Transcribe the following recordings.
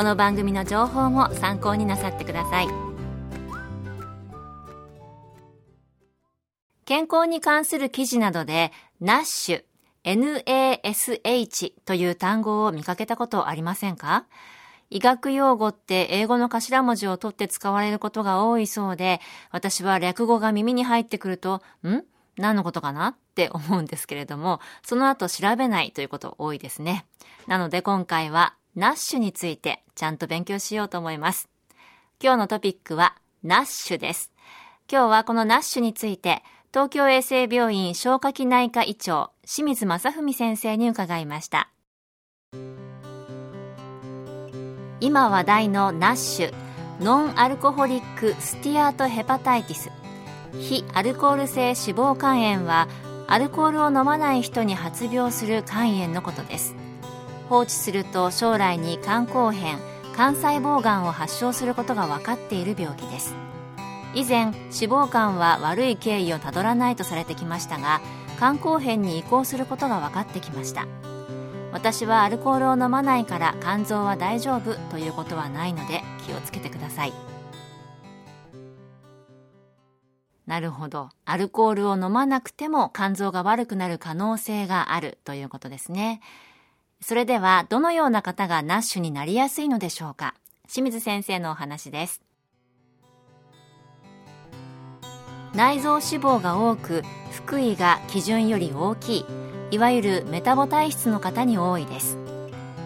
この番組の情報も参考になさってください。健康に関する記事などで NASH NASH という単語を見かけたことありませんか？医学用語って英語の頭文字を取って使われることが多いそうで、私は略語が耳に入ってくると、ん？何のことかな？って思うんですけれども、その後調べないということ多いですね。なので今回はナッシュについてちゃんと勉強しようと思います。今日のトピックはナッシュです。今日はこのナッシュについて東京衛生病院消化器内科医長清水正文先生に伺いました。今話題の NASH nonalcoholic steatohepatitis 非アルコール性脂肪肝炎はアルコールを飲まない人に発病する肝炎のことです放置すると将来に肝硬変肝細胞がんを発症することが分かっている病気です。以前脂肪肝は悪い経緯をたどらないとされてきましたが肝硬変に移行することが分かってきました。私はアルコールを飲まないから肝臓は大丈夫ということはないので気をつけてください。なるほど。アルコールを飲まなくても肝臓が悪くなる可能性があるということですね。それではどのような方がナッシュになりやすいのでしょうか？清水先生のお話です。内臓脂肪が多く腹囲が基準より大きいいわゆるメタボ体質の方に多いです。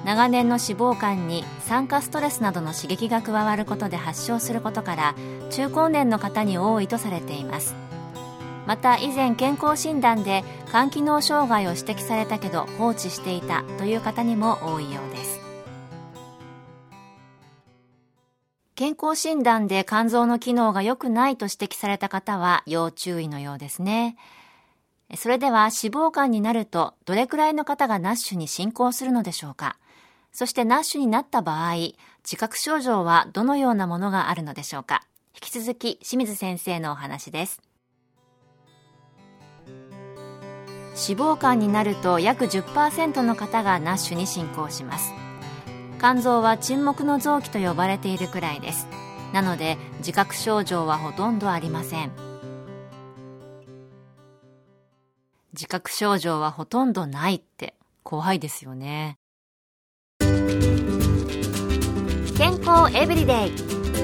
長年の脂肪肝に酸化ストレスなどの刺激が加わることで発症することから中高年の方に多いとされています。また以前健康診断で肝機能障害を指摘されたけど放置していたという方にも多いようです。健康診断で肝臓の機能が良くないと指摘された方は要注意のようですね。それでは脂肪肝になるとどれくらいの方がナッシュに進行するのでしょうか。そしてナッシュになった場合自覚症状はどのようなものがあるのでしょうか。引き続き清水先生のお話です。脂肪肝になると約10%の方がナッシュに進行します。肝臓は沈黙の臓器と呼ばれているくらいです。なので自覚症状はほとんどありません。自覚症状はほとんどないって怖いですよね。健康エブリデイ。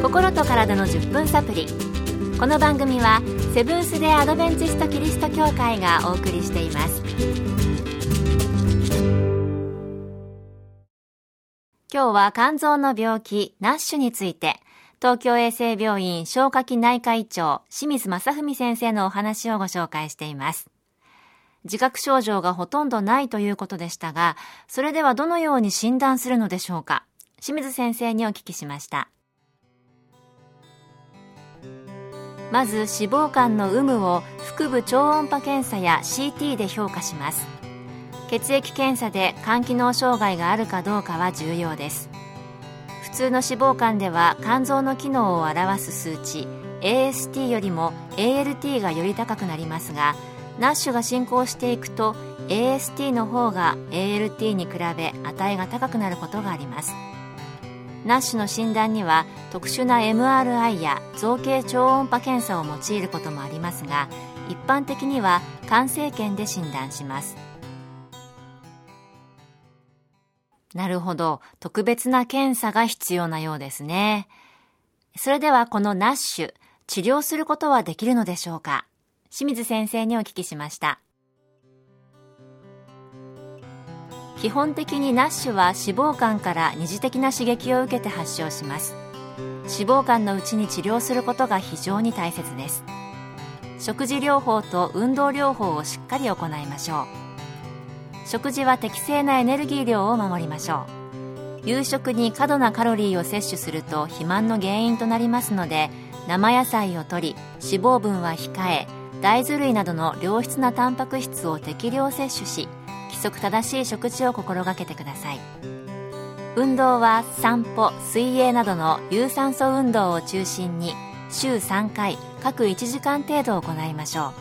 心と体の10分サプリ。この番組はセブンス・デ・アドベンチスト・キリスト教会がお送りしています。今日は肝臓の病気ナッシュについて東京衛生病院消化器内科医長清水正文先生のお話をご紹介しています。自覚症状がほとんどないということでしたがそれではどのように診断するのでしょうか。清水先生にお聞きしました。まず脂肪肝の有無を腹部超音波検査や CT で評価します。血液検査で肝機能障害があるかどうかは重要です。普通の脂肪肝では肝臓の機能を表す数値 AST よりも ALT がより高くなりますがナッシュが進行していくと AST の方が ALT に比べ値が高くなることがあります。ナッシュの診断には特殊な MRI や造形超音波検査を用いることもありますが一般的には肝生検で診断します。なるほど。特別な検査が必要なようですね。それではこのナッシュ、治療することはできるのでしょうか？清水先生にお聞きしました。基本的にナッシュは脂肪肝から二次的な刺激を受けて発症します。脂肪肝のうちに治療することが非常に大切です。食事療法と運動療法をしっかり行いましょう。食事は適正なエネルギー量を守りましょう。夕食に過度なカロリーを摂取すると肥満の原因となりますので生野菜を摂り脂肪分は控え大豆類などの良質なタンパク質を適量摂取し則正しい食事を心がけてください。運動は散歩水泳などの有酸素運動を中心に週3回各1時間程度行いましょ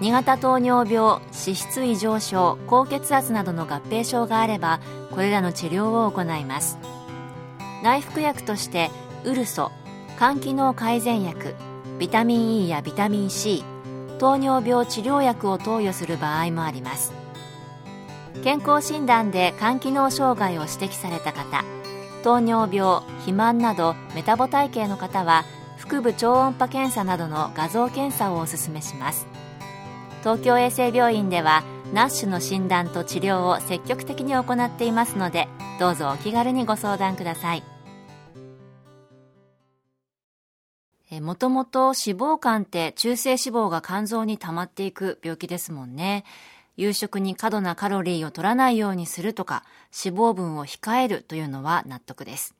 う。2型糖尿病脂質異常症高血圧などの合併症があればこれらの治療を行います。内服薬としてウルソ肝機能改善薬ビタミン E やビタミン C 糖尿病治療薬を投与する場合もあります。健康診断で肝機能障害を指摘された方糖尿病肥満などメタボ体系の方は腹部超音波検査などの画像検査をお勧めします。東京衛生病院ではナッシュの診断と治療を積極的に行っていますのでどうぞお気軽にご相談ください。もともと脂肪肝って中性脂肪が肝臓に溜まっていく病気ですもんね。夕食に過度なカロリーを取らないようにするとか、脂肪分を控えるというのは納得です。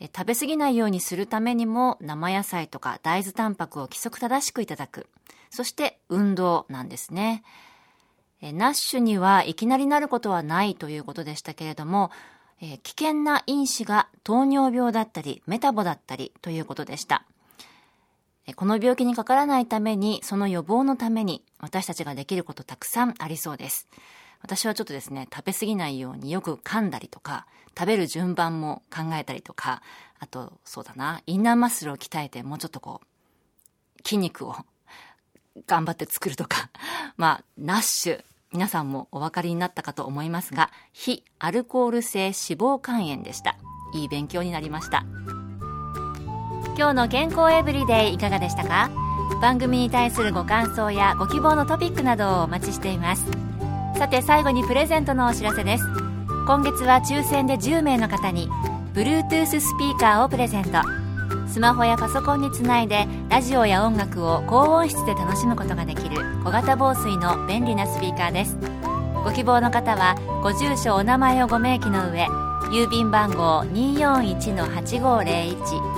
食べ過ぎないようにするためにも生野菜とか大豆タンパクを規則正しくいただく。そして運動なんですね。ナッシュにはいきなりなることはないということでしたけれども、危険な因子が糖尿病だったりメタボだったりということでした。この病気にかからないために、その予防のために、私たちができることたくさんありそうです。私はちょっとですね、食べ過ぎないようによく噛んだりとか、食べる順番も考えたりとか、あと、そうだな、インナーマッスルを鍛えて、もうちょっとこう、筋肉を頑張って作るとか、まあ、ナッシュ、皆さんもお分かりになったかと思いますが、非アルコール性脂肪肝炎でした。いい勉強になりました。今日の健康エブリデイいかがでしたか？番組に対するご感想やご希望のトピックなどをお待ちしています。さて最後にプレゼントのお知らせです。今月は抽選で10名の方に Bluetooth スピーカーをプレゼント。スマホやパソコンにつないでラジオや音楽を高音質で楽しむことができる小型防水の便利なスピーカーです。ご希望の方はご住所お名前をご明記の上郵便番号241-8501